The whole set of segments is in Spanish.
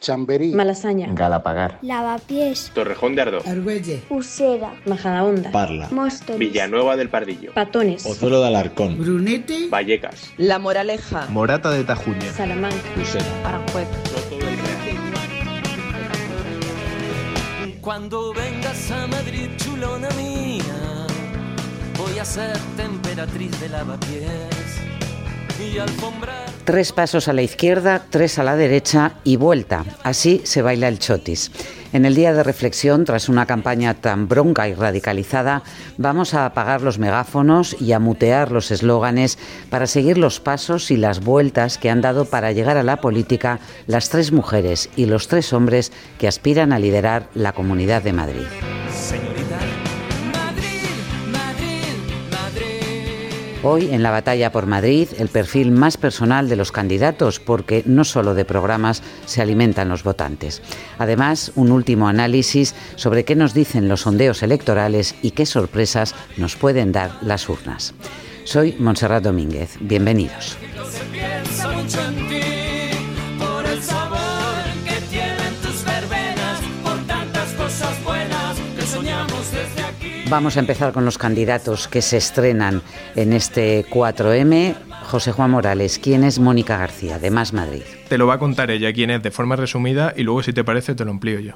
Chamberí, Malasaña, Galapagar, Lavapiés, Torrejón de Ardoz, Argüelle, Usera, Majadahonda, Parla, Móstoles, Villanueva del Pardillo, Patones, Pozuelo de Alarcón, Brunete, Vallecas, La Moraleja, Morata de Tajuña, Salamanca, Lucena. Aranjuez. Soto del Real. Cuando vengas a Madrid, chulona mía, voy a ser temperatriz de lavapiés y alfombrar. Tres pasos a la izquierda, tres a la derecha y vuelta. Así se baila el chotis. En el día de reflexión, tras una campaña tan bronca y radicalizada, vamos a apagar los megáfonos y a mutear los eslóganes para seguir los pasos y las vueltas que han dado para llegar a la política las tres mujeres y los tres hombres que aspiran a liderar la Comunidad de Madrid. Hoy en la batalla por Madrid el perfil más personal de los candidatos porque no solo de programas se alimentan los votantes. Además, un último análisis sobre qué nos dicen los sondeos electorales y qué sorpresas nos pueden dar las urnas. Soy Montserrat Domínguez. Bienvenidos. Vamos a empezar con los candidatos que se estrenan en este 4M. José Juan Morales, ¿quién es Mónica García, de Más Madrid? Te lo va a contar ella quién es de forma resumida y luego si te parece te lo amplío yo.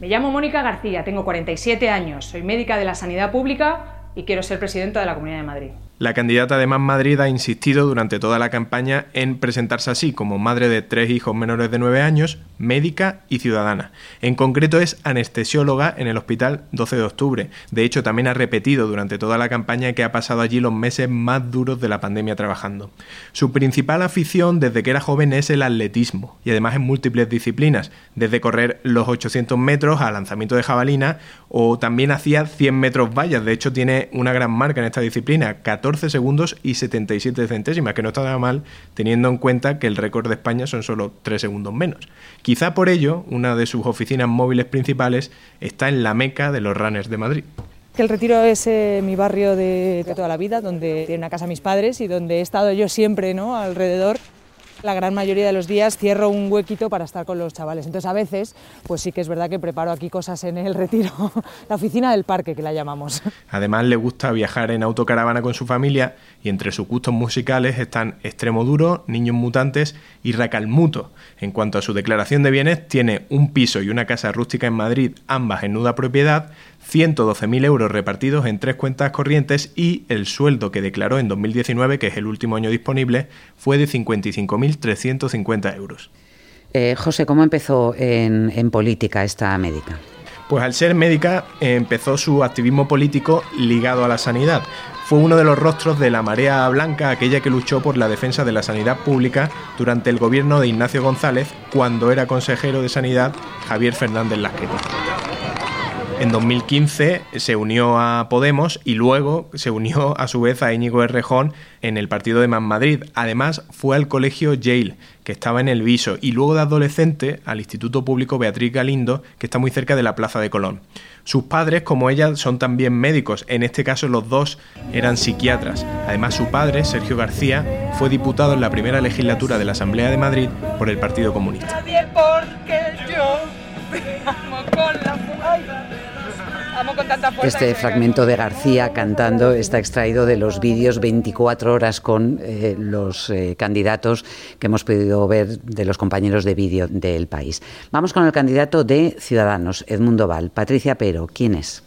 Me llamo Mónica García, tengo 47 años, soy médica de la sanidad pública y quiero ser presidenta de la Comunidad de Madrid. La candidata de Más Madrid ha insistido durante toda la campaña en presentarse así como madre de tres hijos menores de 9 años, médica y ciudadana. En concreto es anestesióloga en el Hospital 12 de Octubre. De hecho, también ha repetido durante toda la campaña que ha pasado allí los meses más duros de la pandemia trabajando. Su principal afición desde que era joven es el atletismo y además en múltiples disciplinas, desde correr los 800 metros a lanzamiento de jabalina o también hacía 100 metros vallas. De hecho, tiene una gran marca en esta disciplina, 14 segundos y 77 centésimas, que no está nada mal teniendo en cuenta que el récord de España son solo 3 segundos menos. Quizá por ello, una de sus oficinas móviles principales está en la meca de los runners de Madrid. El Retiro es eh, mi barrio de, de toda la vida, donde tiene una casa mis padres y donde he estado yo siempre ¿no? alrededor. La gran mayoría de los días cierro un huequito para estar con los chavales. Entonces a veces, pues sí que es verdad que preparo aquí cosas en el retiro, la oficina del parque que la llamamos. Además le gusta viajar en autocaravana con su familia y entre sus gustos musicales están Extremo Duro, Niños Mutantes y Racalmuto. En cuanto a su declaración de bienes, tiene un piso y una casa rústica en Madrid, ambas en nuda propiedad, 112.000 euros repartidos en tres cuentas corrientes y el sueldo que declaró en 2019, que es el último año disponible, fue de 55.350 euros. Eh, José, ¿cómo empezó en, en política esta médica? Pues al ser médica empezó su activismo político ligado a la sanidad. Fue uno de los rostros de la Marea Blanca, aquella que luchó por la defensa de la sanidad pública durante el gobierno de Ignacio González, cuando era consejero de Sanidad Javier Fernández Lasqueti. En 2015 se unió a Podemos y luego se unió a su vez a Íñigo Errejón en el partido de Más Madrid. Además fue al colegio Yale, que estaba en el Viso, y luego de adolescente al Instituto Público Beatriz Galindo, que está muy cerca de la Plaza de Colón. Sus padres, como ella, son también médicos, en este caso los dos eran psiquiatras. Además su padre, Sergio García, fue diputado en la primera legislatura de la Asamblea de Madrid por el Partido Comunista. Este fragmento de García cantando está extraído de los vídeos 24 horas con eh, los eh, candidatos que hemos podido ver de los compañeros de vídeo del país. Vamos con el candidato de Ciudadanos, Edmundo Val. Patricia Pero, ¿quién es?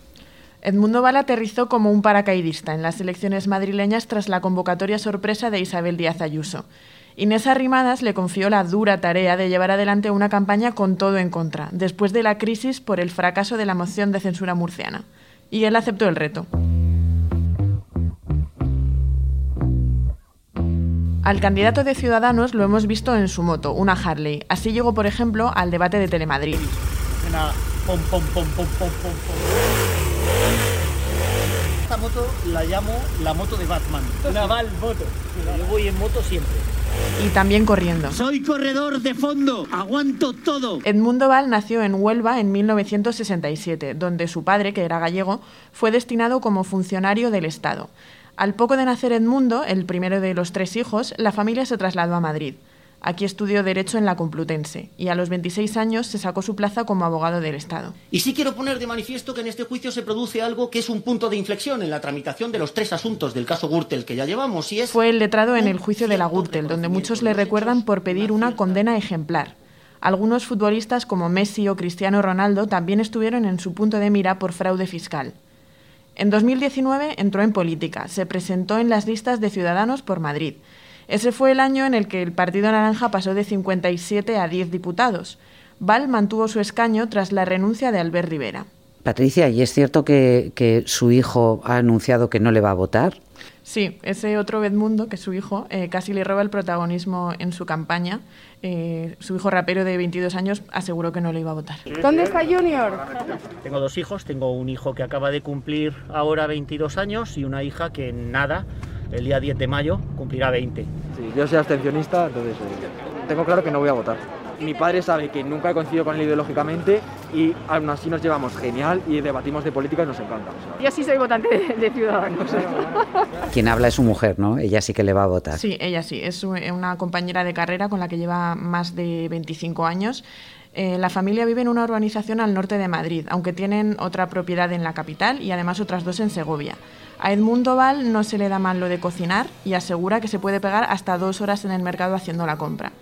Edmundo Val aterrizó como un paracaidista en las elecciones madrileñas tras la convocatoria sorpresa de Isabel Díaz Ayuso. Inés Arrimadas le confió la dura tarea de llevar adelante una campaña con todo en contra, después de la crisis por el fracaso de la moción de censura murciana. Y él aceptó el reto. Al candidato de Ciudadanos lo hemos visto en su moto, una Harley. Así llegó, por ejemplo, al debate de Telemadrid. Esta moto la llamo la moto de Batman. Una Val moto. Yo voy en moto siempre. Y también corriendo. Soy corredor de fondo, aguanto todo. Edmundo Val nació en Huelva en 1967, donde su padre, que era gallego, fue destinado como funcionario del Estado. Al poco de nacer Edmundo, el primero de los tres hijos, la familia se trasladó a Madrid. Aquí estudió Derecho en la Complutense y a los 26 años se sacó su plaza como abogado del Estado. Y sí quiero poner de manifiesto que en este juicio se produce algo que es un punto de inflexión en la tramitación de los tres asuntos del caso Gürtel que ya llevamos y es... Fue el letrado en el juicio de la Gürtel, donde muchos le recuerdan por pedir una condena ejemplar. Algunos futbolistas como Messi o Cristiano Ronaldo también estuvieron en su punto de mira por fraude fiscal. En 2019 entró en política, se presentó en las listas de Ciudadanos por Madrid ese fue el año en el que el Partido Naranja pasó de 57 a 10 diputados. Val mantuvo su escaño tras la renuncia de Albert Rivera. Patricia, ¿y es cierto que, su hijo ha anunciado que no le va a votar? Sí, ese otro Edmundo, que es su hijo, eh, casi le roba el protagonismo en su campaña. Eh, su hijo rapero de 22 años aseguró que no le iba a votar. ¿Dónde está Junior? Tengo dos hijos, tengo un hijo que acaba de cumplir ahora 22 años y una hija que nada el día 10 de mayo cumplirá 20. Sí, yo soy abstencionista, entonces eh, tengo claro que no voy a votar. Mi padre sabe que nunca he coincidido con él ideológicamente y aún así nos llevamos genial y debatimos de política y nos encanta. Yo sí soy votante de, Ciudadanos. Quien habla es su mujer, ¿no? Ella sí que le va a votar. Sí, ella sí. Es una compañera de carrera con la que lleva más de 25 años. Eh, la familia vive en una urbanización al norte de Madrid, aunque tienen otra propiedad en la capital y además otras dos en Segovia. A Edmundo Val no se le da mal lo de cocinar y asegura que se puede pegar hasta dos horas en el mercado haciendo la compra.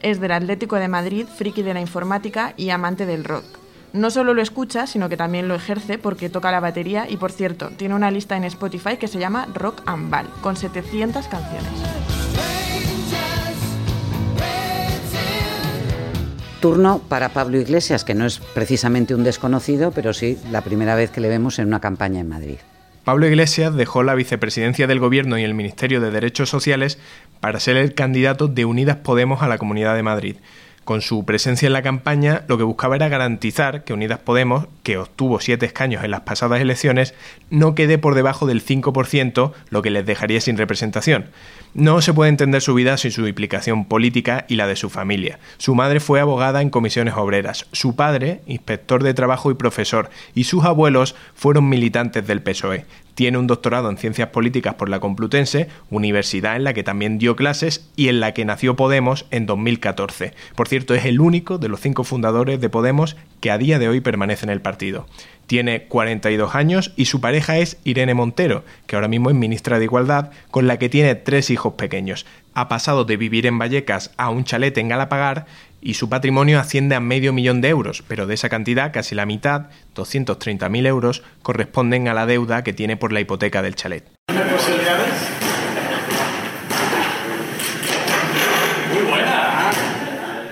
Es del Atlético de Madrid, friki de la informática y amante del rock. No solo lo escucha, sino que también lo ejerce porque toca la batería y, por cierto, tiene una lista en Spotify que se llama Rock and Val, con 700 canciones. Turno para Pablo Iglesias, que no es precisamente un desconocido, pero sí la primera vez que le vemos en una campaña en Madrid. Pablo Iglesias dejó la vicepresidencia del Gobierno y el Ministerio de Derechos Sociales para ser el candidato de Unidas Podemos a la Comunidad de Madrid. Con su presencia en la campaña, lo que buscaba era garantizar que Unidas Podemos, que obtuvo siete escaños en las pasadas elecciones, no quede por debajo del 5%, lo que les dejaría sin representación. No se puede entender su vida sin su implicación política y la de su familia. Su madre fue abogada en comisiones obreras, su padre, inspector de trabajo y profesor, y sus abuelos fueron militantes del PSOE. Tiene un doctorado en Ciencias Políticas por la Complutense, universidad en la que también dio clases y en la que nació Podemos en 2014. Por cierto, es el único de los cinco fundadores de Podemos que a día de hoy permanece en el partido. Tiene 42 años y su pareja es Irene Montero, que ahora mismo es ministra de Igualdad, con la que tiene tres hijos pequeños. Ha pasado de vivir en Vallecas a un chalet en Galapagar y su patrimonio asciende a medio millón de euros, pero de esa cantidad casi la mitad, 230.000 euros, corresponden a la deuda que tiene por la hipoteca del chalet.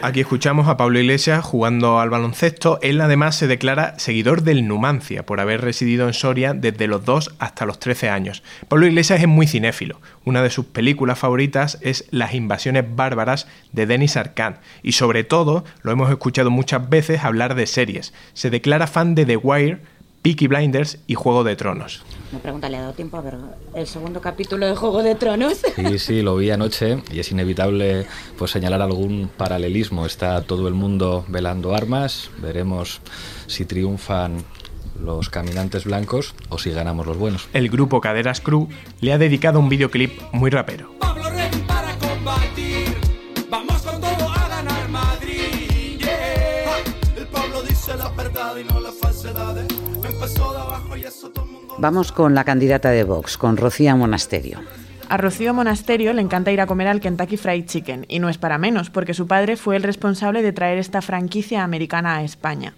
Aquí escuchamos a Pablo Iglesias jugando al baloncesto. Él además se declara seguidor del Numancia por haber residido en Soria desde los 2 hasta los 13 años. Pablo Iglesias es muy cinéfilo. Una de sus películas favoritas es Las invasiones bárbaras de Denis Arcand y sobre todo lo hemos escuchado muchas veces hablar de series. Se declara fan de The Wire, Peaky Blinders y Juego de Tronos. Me pregunta, ¿le ha dado tiempo a ver el segundo capítulo de Juego de Tronos? Sí, sí, lo vi anoche y es inevitable pues, señalar algún paralelismo. Está todo el mundo velando armas, veremos si triunfan los caminantes blancos o si ganamos los buenos. El grupo Caderas Crew le ha dedicado un videoclip muy rapero. Vamos con la candidata de Vox, con Rocío Monasterio. A Rocío Monasterio le encanta ir a comer al Kentucky Fried Chicken, y no es para menos, porque su padre fue el responsable de traer esta franquicia americana a España.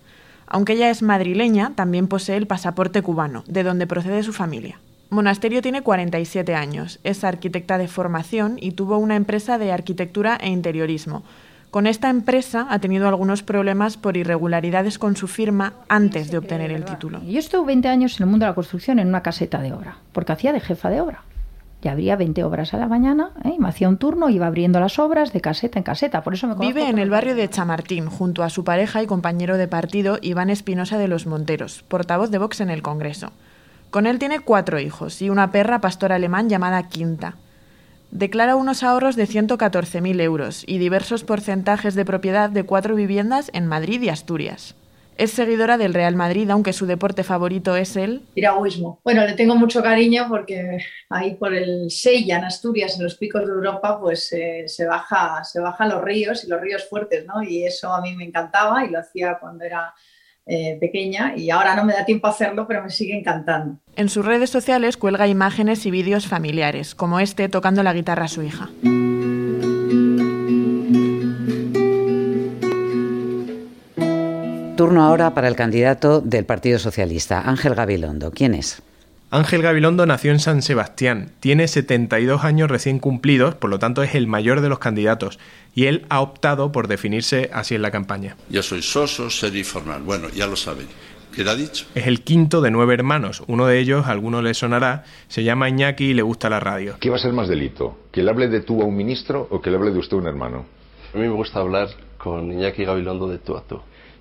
Aunque ella es madrileña, también posee el pasaporte cubano, de donde procede su familia. Monasterio tiene 47 años, es arquitecta de formación y tuvo una empresa de arquitectura e interiorismo, con esta empresa ha tenido algunos problemas por irregularidades con su firma antes de obtener el título. Yo estuve 20 años en el mundo de la construcción en una caseta de obra, porque hacía de jefa de obra. Ya habría 20 obras a la mañana, ¿eh? me hacía un turno, iba abriendo las obras de caseta en caseta. Por eso me Vive en el barrio de Chamartín, junto a su pareja y compañero de partido Iván Espinosa de los Monteros, portavoz de Vox en el Congreso. Con él tiene cuatro hijos y una perra pastor alemán llamada Quinta declara unos ahorros de 114.000 euros y diversos porcentajes de propiedad de cuatro viviendas en Madrid y Asturias. Es seguidora del Real Madrid, aunque su deporte favorito es el piragüismo. Bueno, le tengo mucho cariño porque ahí por el Sella, en Asturias, en los picos de Europa, pues eh, se, baja, se bajan los ríos y los ríos fuertes, ¿no? Y eso a mí me encantaba y lo hacía cuando era eh, pequeña y ahora no me da tiempo a hacerlo, pero me sigue encantando. En sus redes sociales cuelga imágenes y vídeos familiares, como este tocando la guitarra a su hija. Turno ahora para el candidato del Partido Socialista, Ángel Gabilondo. ¿Quién es? Ángel Gabilondo nació en San Sebastián, tiene 72 años recién cumplidos, por lo tanto es el mayor de los candidatos, y él ha optado por definirse así en la campaña. Yo soy soso, serio y formal. Bueno, ya lo saben. ¿Qué le ha dicho? Es el quinto de nueve hermanos. Uno de ellos, a alguno le sonará, se llama Iñaki y le gusta la radio. ¿Qué va a ser más delito? ¿Que le hable de tú a un ministro o que le hable de usted a un hermano? A mí me gusta hablar con Iñaki Gabilondo de tú a tú.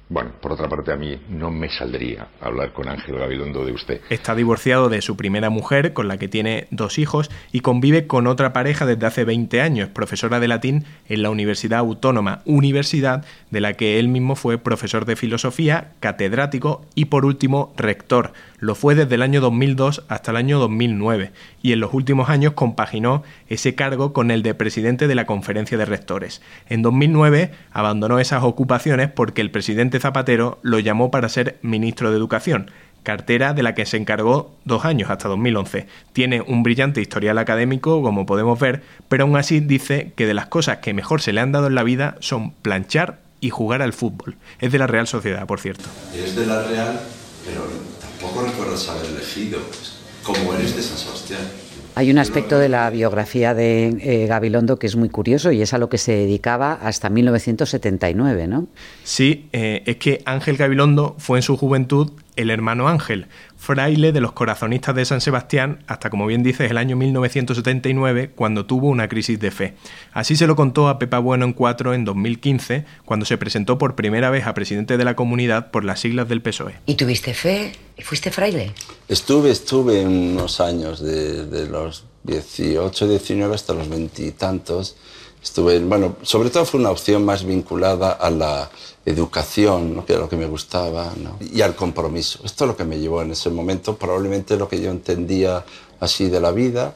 Bueno, por otra parte, a mí no me saldría hablar con Ángel Gabilondo de usted. Está divorciado de su primera mujer, con la que tiene dos hijos, y convive con otra pareja desde hace 20 años, profesora de latín en la Universidad Autónoma, universidad de la que él mismo fue profesor de filosofía, catedrático y, por último, rector. Lo fue desde el año 2002 hasta el año 2009, y en los últimos años compaginó ese cargo con el de presidente de la Conferencia de Rectores. En 2009 abandonó esas ocupaciones porque el presidente Zapatero lo llamó para ser ministro de Educación, cartera de la que se encargó dos años, hasta 2011. Tiene un brillante historial académico, como podemos ver, pero aún así dice que de las cosas que mejor se le han dado en la vida son planchar y jugar al fútbol. Es de la Real Sociedad, por cierto. Es de la Real, pero tampoco recuerdas haber elegido, como eres de San Sebastián. Hay un aspecto de la biografía de eh, Gabilondo que es muy curioso y es a lo que se dedicaba hasta 1979, ¿no? Sí, eh, es que Ángel Gabilondo fue en su juventud el hermano Ángel, fraile de los corazonistas de San Sebastián hasta, como bien dices, el año 1979, cuando tuvo una crisis de fe. Así se lo contó a Pepa Bueno en Cuatro en 2015, cuando se presentó por primera vez a presidente de la comunidad por las siglas del PSOE. ¿Y tuviste fe? ¿Fuiste fraile? Estuve, estuve unos años, de, de los 18, 19 hasta los veintitantos. Estuve, bueno, sobre todo fue una opción más vinculada a la educación, ¿no? que era lo que me gustaba, ¿no? y al compromiso. Esto es lo que me llevó en ese momento, probablemente lo que yo entendía así de la vida.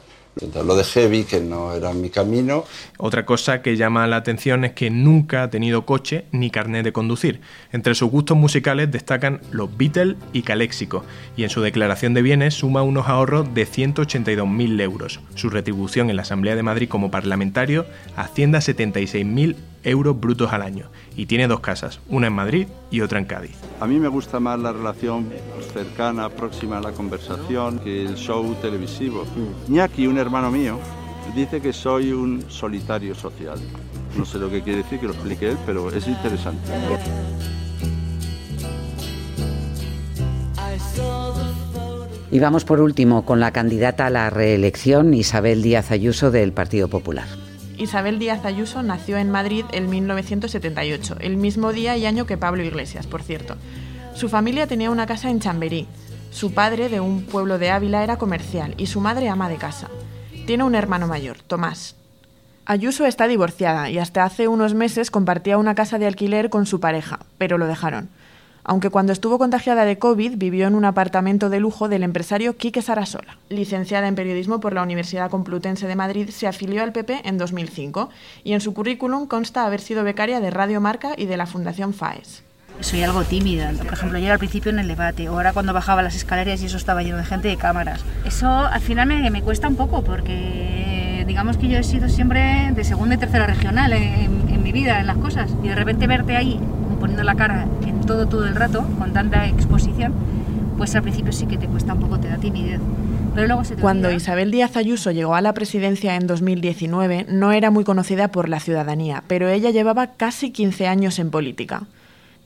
Lo dejé, vi que no era mi camino. Otra cosa que llama la atención es que nunca ha tenido coche ni carnet de conducir. Entre sus gustos musicales destacan los Beatles y Caléxico, y en su declaración de bienes suma unos ahorros de 182.000 euros. Su retribución en la Asamblea de Madrid como parlamentario asciende a 76.000 euros brutos al año, y tiene dos casas, una en Madrid y otra en Cádiz. A mí me gusta más la relación cercana, próxima a la conversación, que el show televisivo. Ñaki, un hermano mío, dice que soy un solitario social. No sé lo que quiere decir, que lo explique él, pero es interesante. Y vamos por último con la candidata a la reelección, Isabel Díaz Ayuso, del Partido Popular. Isabel Díaz Ayuso nació en Madrid en 1978, el mismo día y año que Pablo Iglesias, por cierto. Su familia tenía una casa en Chamberí. Su padre, de un pueblo de Ávila, era comercial y su madre ama de casa. Tiene un hermano mayor, Tomás. Ayuso está divorciada y hasta hace unos meses compartía una casa de alquiler con su pareja, pero lo dejaron. Aunque cuando estuvo contagiada de COVID vivió en un apartamento de lujo del empresario Quique Sarasola. Licenciada en periodismo por la Universidad Complutense de Madrid, se afilió al PP en 2005 y en su currículum consta haber sido becaria de Radio Marca y de la Fundación FAES. Soy algo tímida. Por ejemplo, yo al principio en el debate, o ahora cuando bajaba las escaleras y eso estaba lleno de gente de cámaras. Eso al final me, me cuesta un poco porque digamos que yo he sido siempre de segunda y tercera regional en, en mi vida, en las cosas. Y de repente verte ahí poniendo la cara en todo, todo el rato, con tanta exposición, pues al principio sí que te cuesta un poco, te da timidez. Pero luego se te Cuando olvida. Isabel Díaz Ayuso llegó a la presidencia en 2019, no era muy conocida por la ciudadanía, pero ella llevaba casi 15 años en política.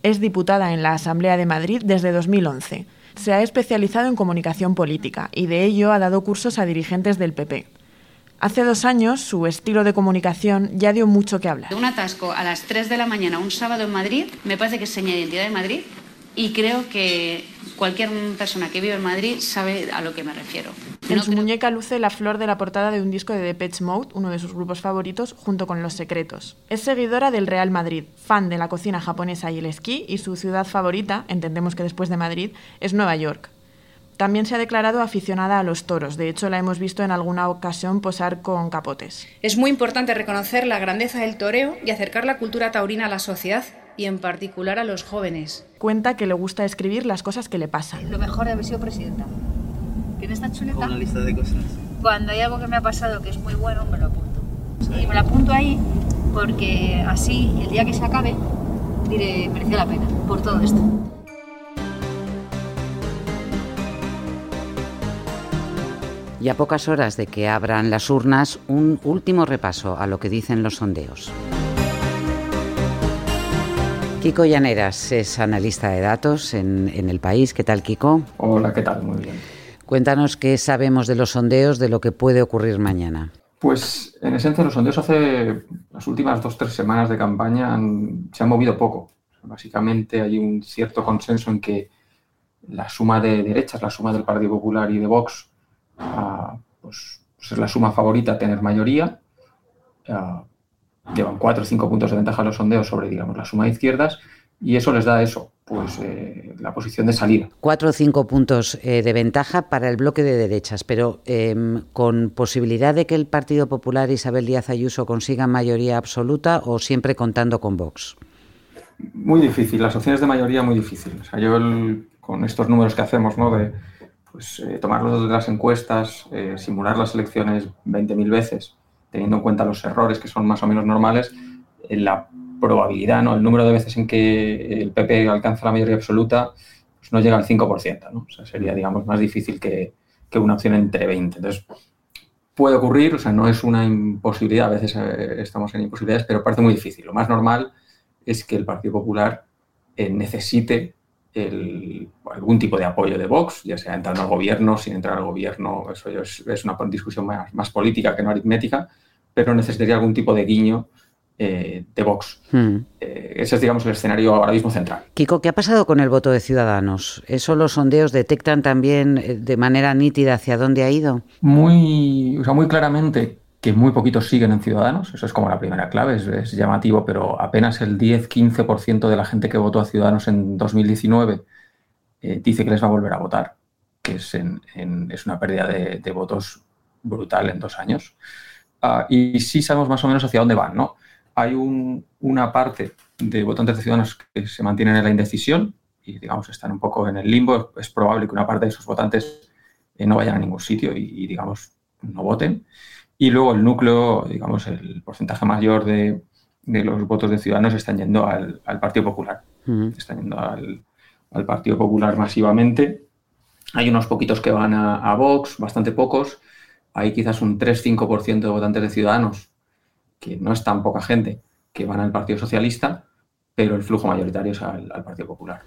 Es diputada en la Asamblea de Madrid desde 2011. Se ha especializado en comunicación política y de ello ha dado cursos a dirigentes del PP. Hace dos años su estilo de comunicación ya dio mucho que hablar. Un atasco a las 3 de la mañana un sábado en Madrid me parece que es seña de identidad de Madrid y creo que cualquier persona que vive en Madrid sabe a lo que me refiero. En su muñeca luce la flor de la portada de un disco de Depeche Mode, uno de sus grupos favoritos, junto con Los Secretos. Es seguidora del Real Madrid, fan de la cocina japonesa y el esquí, y su ciudad favorita, entendemos que después de Madrid, es Nueva York. También se ha declarado aficionada a los toros, de hecho la hemos visto en alguna ocasión posar con capotes. Es muy importante reconocer la grandeza del toreo y acercar la cultura taurina a la sociedad y en particular a los jóvenes. Cuenta que le gusta escribir las cosas que le pasan. Lo mejor de haber sido presidenta. Que en esta chuleta, Una lista de cosas. cuando hay algo que me ha pasado que es muy bueno, me lo apunto. Y me lo apunto ahí porque así, el día que se acabe, diré, mereció la pena por todo esto. Y a pocas horas de que abran las urnas, un último repaso a lo que dicen los sondeos. Kiko Llaneras es analista de datos en, en El País. ¿Qué tal, Kiko? Hola, ¿qué tal? Muy bien. Cuéntanos qué sabemos de los sondeos, de lo que puede ocurrir mañana. Pues en esencia los sondeos hace las últimas dos tres semanas de campaña han- se han movido poco. Básicamente hay un cierto consenso en que la suma de derechas, la suma del Partido Popular y de Vox, ah, pues, pues es la suma favorita a tener mayoría. Ah, llevan cuatro o cinco puntos de ventaja los sondeos sobre, digamos, la suma de izquierdas y eso les da eso, pues eh, la posición de salida. Cuatro o cinco puntos eh, de ventaja para el bloque de derechas, pero em, con posibilidad de que el Partido Popular Isabel Díaz Ayuso consiga mayoría absoluta o siempre contando con Vox. Muy difícil, las opciones de mayoría muy difícil. O sea, yo el- con estos números que hacemos, ¿no? De pues, eh, tomar los datos de las encuestas, eh, simular las elecciones 20.000 veces, teniendo en cuenta los errores que son más o menos normales, eh, la probabilidad, ¿no? El número de veces en que el PP alcanza la mayoría absoluta pues no llega al 5%, ¿no? O sea, sería, digamos, más difícil que, que una opción entre 20. Entonces, puede ocurrir, o sea, no es una imposibilidad, a veces eh, estamos en imposibilidades, pero parece muy difícil. Lo más normal es que el Partido Popular eh, necesite el- algún tipo de apoyo de Vox, ya sea entrando al gobierno, sin entrar al gobierno, eso es, es una discusión más, más política que no aritmética, pero necesitaría algún tipo de guiño eh, de Vox. Hmm. Eh, ese es, digamos, el escenario ahora mismo central. Kiko, ¿qué ha pasado con el voto de Ciudadanos? ¿Eso los sondeos detectan también eh, de manera nítida hacia dónde ha ido? muy, o sea, muy claramente que muy poquitos siguen en Ciudadanos, eso es como la primera clave, es, llamativo, pero apenas el 10-15% de la gente que votó a Ciudadanos en 2019 eh, dice que les va a volver a votar, que es, es una pérdida de, votos brutal en dos años. Ah, y sí sabemos más o menos hacia dónde van, ¿no? Hay un- una parte de votantes de Ciudadanos que se mantienen en la indecisión y, digamos, están un poco en el limbo. Es probable que una parte de esos votantes eh, no vayan a ningún sitio y, digamos, no voten. Y luego el núcleo, digamos, el porcentaje mayor de, de los votos de Ciudadanos están yendo al, al Partido Popular. Están yendo al, al Partido Popular masivamente. Hay unos poquitos que van a, a Vox, bastante pocos. Hay quizás un 3-5% de votantes de Ciudadanos, que no es tan poca gente, que van al Partido Socialista, pero el flujo mayoritario es al, al Partido Popular.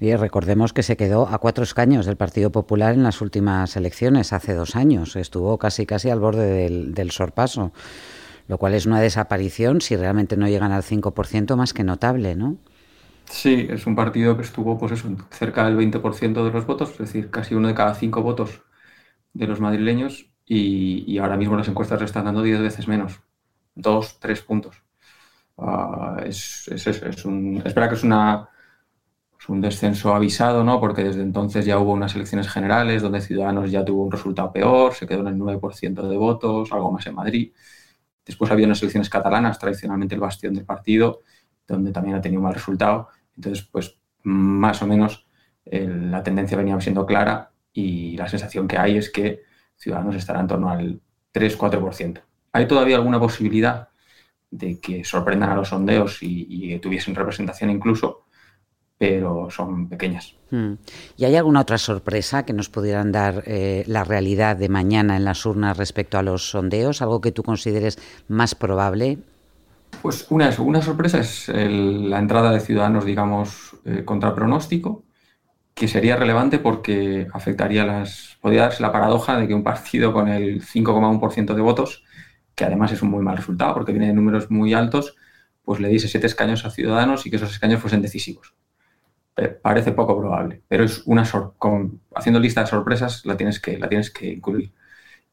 Y recordemos que se quedó a cuatro escaños del Partido Popular en las últimas elecciones, hace dos años. Estuvo casi casi al borde del, del sorpaso, lo cual es una desaparición, si realmente no llegan al 5%, más que notable, ¿no? Sí, es un partido que estuvo pues eso, cerca del 20% de los votos, es decir, casi uno de cada cinco votos de los madrileños y, y ahora mismo las encuestas le están dando 10 veces menos, dos, tres puntos. Ah, es, es, que es, una, un descenso avisado, ¿no? Porque desde entonces ya hubo unas elecciones generales donde Ciudadanos ya tuvo un resultado peor, se quedó en el 9% de votos, algo más en Madrid. Después había unas elecciones catalanas, tradicionalmente el bastión del partido, donde también ha tenido un mal resultado. Entonces, pues más o menos la tendencia venía siendo clara y la sensación que hay es que Ciudadanos estará en torno al 3-4%. ¿Hay todavía alguna posibilidad de que sorprendan a los sondeos y, y tuviesen representación incluso? Pero son pequeñas. Mm. ¿Y hay alguna otra sorpresa que nos pudieran dar eh, la realidad de mañana en las urnas respecto a los sondeos? ¿Algo que tú consideres más probable? Pues una, una sorpresa es el- la entrada de Ciudadanos, digamos, eh, contra pronóstico, que sería relevante porque afectaría las. Podría darse la paradoja de que un partido con el 5,1% de votos, que además es un muy mal resultado porque viene de números muy altos, pues le diese siete escaños a Ciudadanos y que esos escaños fuesen decisivos. parece poco probable, pero es una con, haciendo lista de sorpresas la tienes que, la tienes que incluir.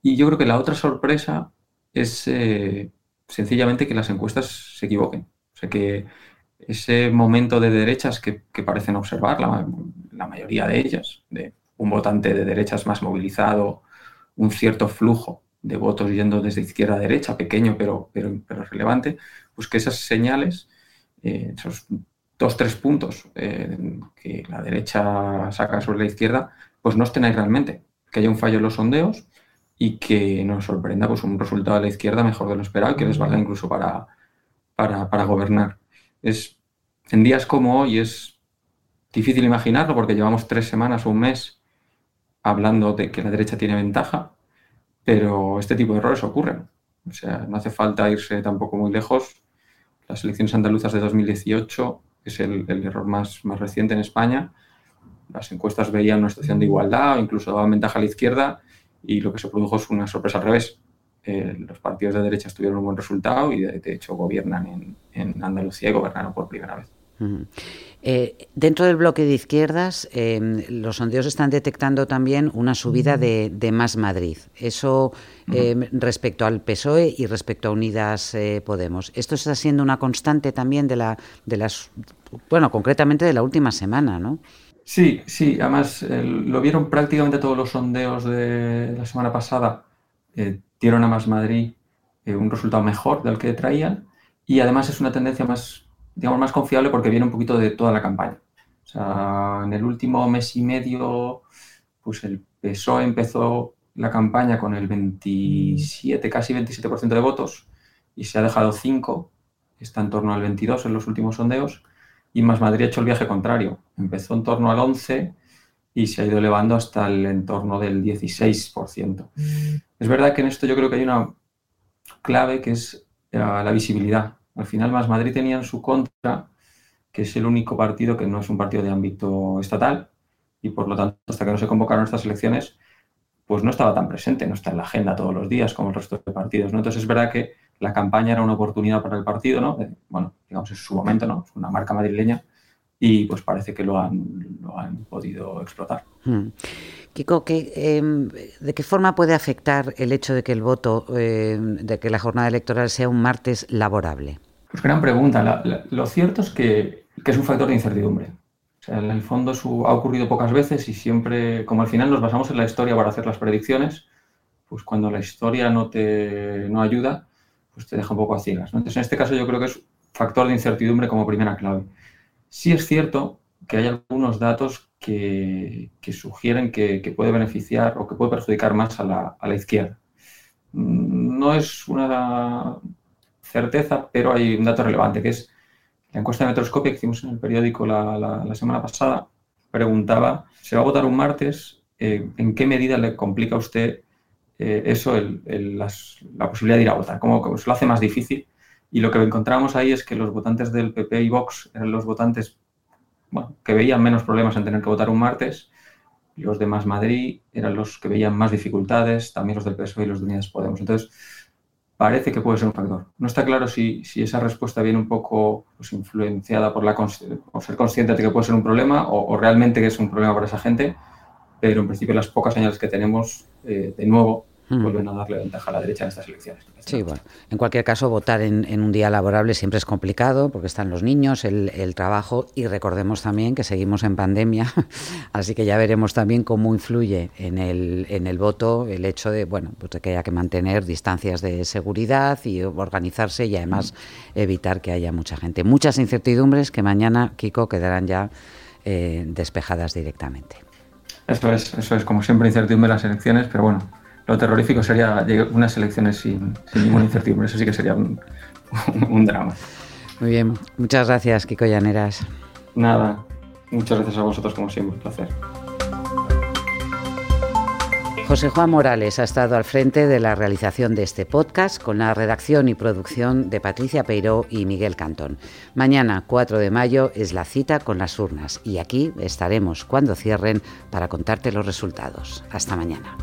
Y yo creo que la otra sorpresa es eh, sencillamente que las encuestas se equivoquen. O sea, que ese momento de derechas que, parecen observar, la, mayoría de ellas, de un votante de derechas más movilizado, un cierto flujo de votos yendo desde izquierda a derecha, pequeño pero, pero, pero relevante, pues que esas señales, eh, esos dos, tres puntos eh, que la derecha saca sobre la izquierda, pues no estén ahí realmente. Que haya un fallo en los sondeos y que nos sorprenda pues, un resultado de la izquierda mejor de lo esperado y que les valga incluso para, para, gobernar. Es, en días como hoy es difícil imaginarlo porque llevamos tres semanas o un mes hablando de que la derecha tiene ventaja, pero este tipo de errores ocurren. O sea, no hace falta irse tampoco muy lejos. Las elecciones andaluzas de 2018 es el, error más, más reciente en España. Las encuestas veían una situación de igualdad o incluso daban ventaja a la izquierda y lo que se produjo es una sorpresa al revés. Eh, los partidos de derecha tuvieron un buen resultado y de, hecho gobiernan en, Andalucía y gobernaron por primera vez. Eh, dentro del bloque de izquierdas, em, los sondeos están detectando también una subida de, Más Madrid. Eso em, respecto al PSOE y respecto a Unidas eh, Podemos. Esto está siendo una constante también de, la, de las, bueno, concretamente de la última semana, ¿no? Sí, sí, además lo vieron prácticamente todos los sondeos de la semana pasada, eh, dieron a Más Madrid eh, un resultado mejor del que traían y además es una tendencia más, digamos, más confiable porque viene un poquito de toda la campaña. O sea, en el último mes y medio, pues el PSOE empezó la campaña con el 27, casi 27% de votos y se ha dejado 5, está en torno al 22 en los últimos sondeos y Más Madrid ha hecho el viaje contrario. Empezó en torno al 11 y se ha ido elevando hasta el entorno del 16%. Mm. Es verdad que en esto yo creo que hay una clave que es la, visibilidad. Al final Más Madrid tenía en su contra que es el único partido que no es un partido de ámbito estatal y por lo tanto hasta que no se convocaron estas elecciones pues no estaba tan presente, no está en la agenda todos los días como el resto de partidos. ¿no? Entonces es verdad que la campaña era una oportunidad para el partido, ¿no? bueno, digamos, es su momento, ¿no? Es una marca madrileña y pues parece que lo han, lo han podido explotar. Hmm. Kiko, em, ¿de qué forma puede afectar el hecho de que el voto, em, de que la jornada electoral sea un martes laborable? Pues gran pregunta. lo cierto es que, que, es un factor de incertidumbre. O sea, en el fondo ha ocurrido pocas veces y siempre, como al final nos basamos en la historia para hacer las predicciones, pues cuando la historia no te no ayuda, pues te deja un poco a ciegas. Entonces, en este caso yo creo que es factor de incertidumbre como primera clave. Sí es cierto que hay algunos datos que, sugieren que, puede beneficiar o que puede perjudicar más a la, izquierda. Mm, no es una certeza, pero hay un dato relevante, que es la encuesta de Metroscopia que hicimos en el periódico la, semana pasada, preguntaba, ¿se va a votar un martes? Eh, ¿En qué medida le complica a usted eh, eso, la posibilidad de ir a votar, como se lo hace más difícil. Y lo que encontramos ahí es que los votantes del PP y Vox eran los votantes que veían menos problemas en tener que votar un martes, los de Más Madrid eran los que veían más dificultades, también los del PSOE y los de Unidas Podemos. Entonces, parece que puede ser un factor. No está claro si, esa respuesta viene un poco pues, influenciada por, la, ser consciente de que puede ser un problema o, o realmente que es un problema para esa gente pero en principio las pocas señales que tenemos, eh, de nuevo, hmm. vuelven a darle ventaja a la derecha en estas elecciones. Sí, bueno, en cualquier caso, votar en, un día laborable siempre es complicado porque están los niños, el, trabajo y recordemos también que seguimos en pandemia, así que ya veremos también cómo influye en el, en el voto el hecho de, bueno, pues de que haya que mantener distancias de seguridad y organizarse y además evitar que haya mucha gente. Muchas incertidumbres que mañana, Kiko, quedarán ya eh, despejadas directamente. Eso es, eso es, como siempre, incertidumbre en las elecciones, pero bueno, lo terrorífico sería unas elecciones sin, ninguna incertidumbre, eso sí que sería un, un, drama. Muy bien, muchas gracias, Kiko Llaneras. Nada, muchas gracias a vosotros, como siempre, un placer. José Juan Morales ha estado al frente de la realización de este podcast con la redacción y producción de Patricia Peiró y Miguel Cantón. Mañana, 4 de mayo, es la cita con las urnas y aquí estaremos cuando cierren para contarte los resultados. Hasta mañana.